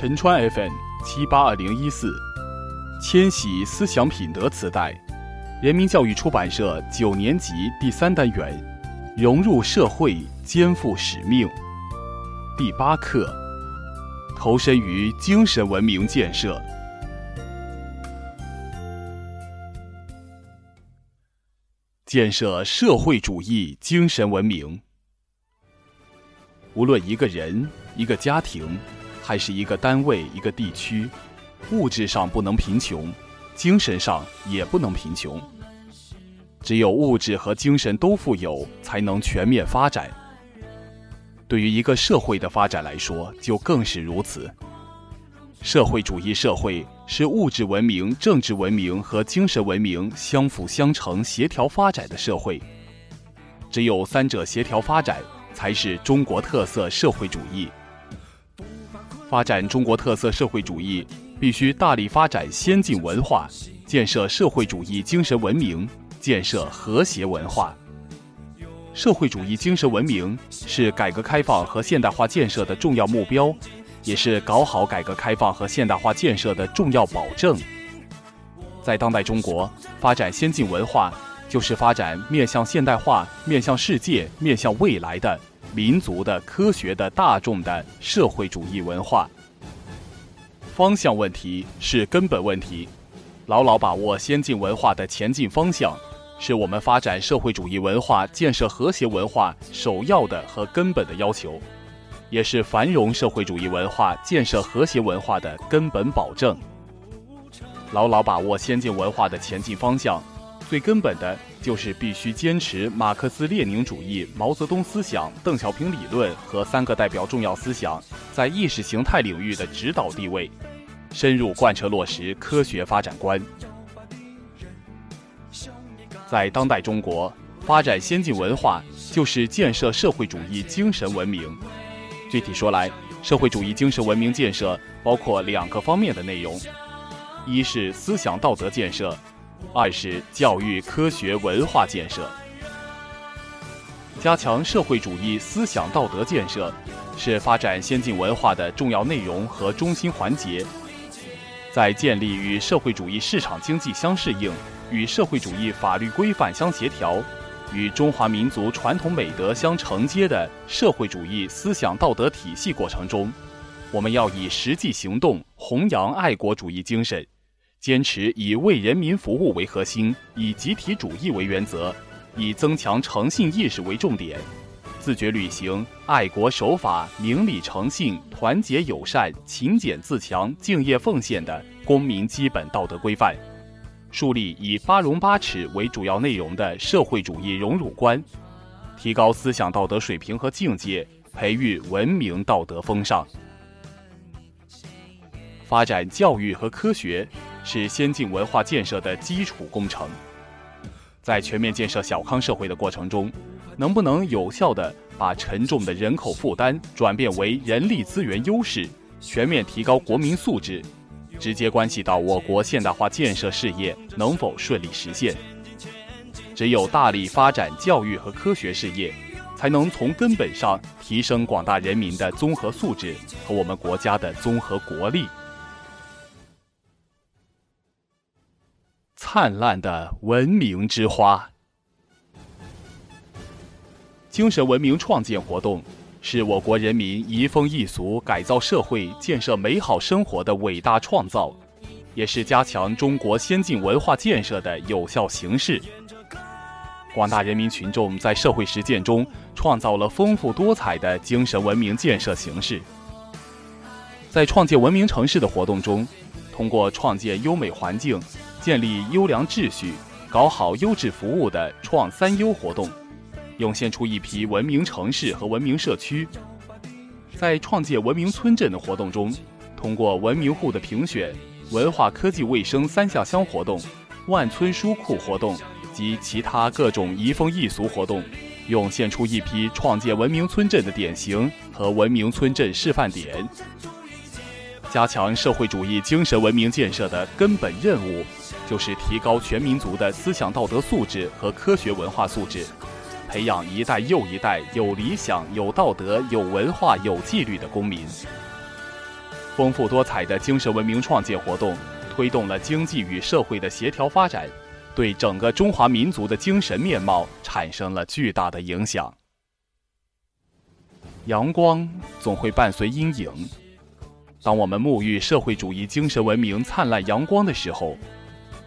陈川 FM 七八二零一四，千禧思想品德磁带，人民教育出版社九年级第三单元，融入社会，肩负使命。第八课，投身于精神文明建设。建设社会主义精神文明。无论一个人、一个家庭，还是一个单位、一个地区，物质上不能贫穷，精神上也不能贫穷。只有物质和精神都富有，才能全面发展。对于一个社会的发展来说，就更是如此。社会主义社会是物质文明、政治文明和精神文明相辅相成、协调发展的社会。只有三者协调发展，才是中国特色社会主义。发展中国特色社会主义，必须大力发展先进文化，建设社会主义精神文明，建设和谐文化。社会主义精神文明是改革开放和现代化建设的重要目标。也是搞好改革开放和现代化建设的重要保证。在当代中国，发展先进文化，就是发展面向现代化、面向世界、面向未来的民族的、科学的、大众的社会主义文化。方向问题是根本问题，牢牢把握先进文化的前进方向，是我们发展社会主义文化、建设和谐文化首要的和根本的要求。也是繁荣社会主义文化、建设和谐文化的根本保证。牢牢把握先进文化的前进方向，最根本的就是必须坚持马克思列宁主义、毛泽东思想、邓小平理论和三个代表重要思想在意识形态领域的指导地位，深入贯彻落实科学发展观。在当代中国，发展先进文化就是建设社会主义精神文明。具体说来，社会主义精神文明建设包括两个方面的内容：一是思想道德建设，二是教育科学文化建设。加强社会主义思想道德建设，是发展先进文化的重要内容和中心环节。在建立与社会主义市场经济相适应、与社会主义法律规范相协调。与中华民族传统美德相承接的社会主义思想道德体系过程中，我们要以实际行动弘扬爱国主义精神，坚持以为人民服务为核心，以集体主义为原则，以增强诚信意识为重点，自觉履行爱国守法、明理诚信、团结友善、勤俭自强、敬业奉献的公民基本道德规范。树立以八荣八耻为主要内容的社会主义荣辱观，提高思想道德水平和境界，培育文明道德风尚。发展教育和科学是先进文化建设的基础工程。在全面建设小康社会的过程中，能不能有效地把沉重的人口负担转变为人力资源优势，全面提高国民素质？直接关系到我国现代化建设事业能否顺利实现。只有大力发展教育和科学事业，才能从根本上提升广大人民的综合素质和我们国家的综合国力。灿烂的文明之花，精神文明创建活动。是我国人民移风易俗、改造社会、建设美好生活的伟大创造，也是加强中国先进文化建设的有效形式。广大人民群众在社会实践中创造了丰富多彩的精神文明建设形式。在创建文明城市的活动中，通过创建优美环境、建立优良秩序、搞好优质服务的“创三优”活动。涌现出一批文明城市和文明社区，在创建文明村镇的活动中，通过文明户的评选、文化科技卫生三下乡活动、万村书库活动及其他各种移风易俗活动，涌现出一批创建文明村镇的典型和文明村镇示范点。加强社会主义精神文明建设的根本任务，就是提高全民族的思想道德素质和科学文化素质。培养一代又一代有理想、有道德、有文化、有纪律的公民。丰富多彩的精神文明创建活动，推动了经济与社会的协调发展，对整个中华民族的精神面貌产生了巨大的影响。阳光总会伴随阴影。当我们沐浴社会主义精神文明灿烂阳光的时候，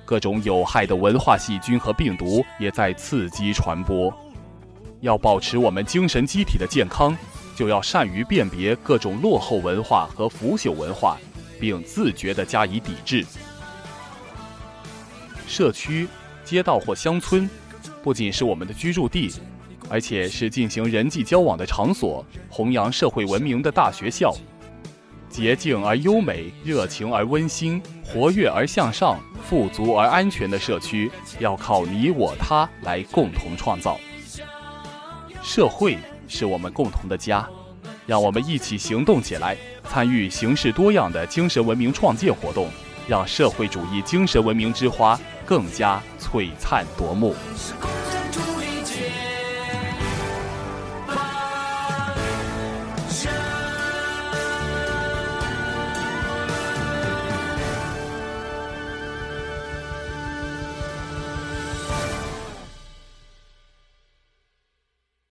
各种有害的文化细菌和病毒也在伺机传播。要保持我们精神机体的健康，就要善于辨别各种落后文化和腐朽文化，并自觉地加以抵制。社区、街道或乡村，不仅是我们的居住地。而且是进行人际交往的场所，弘扬社会文明的大学校。洁净而优美、热情而温馨、活跃而向上、富足而安全的社区，要靠你我他来共同创造。社会是我们共同的家，让我们一起行动起来，参与形式多样的精神文明创建活动，让社会主义精神文明之花更加璀璨夺目。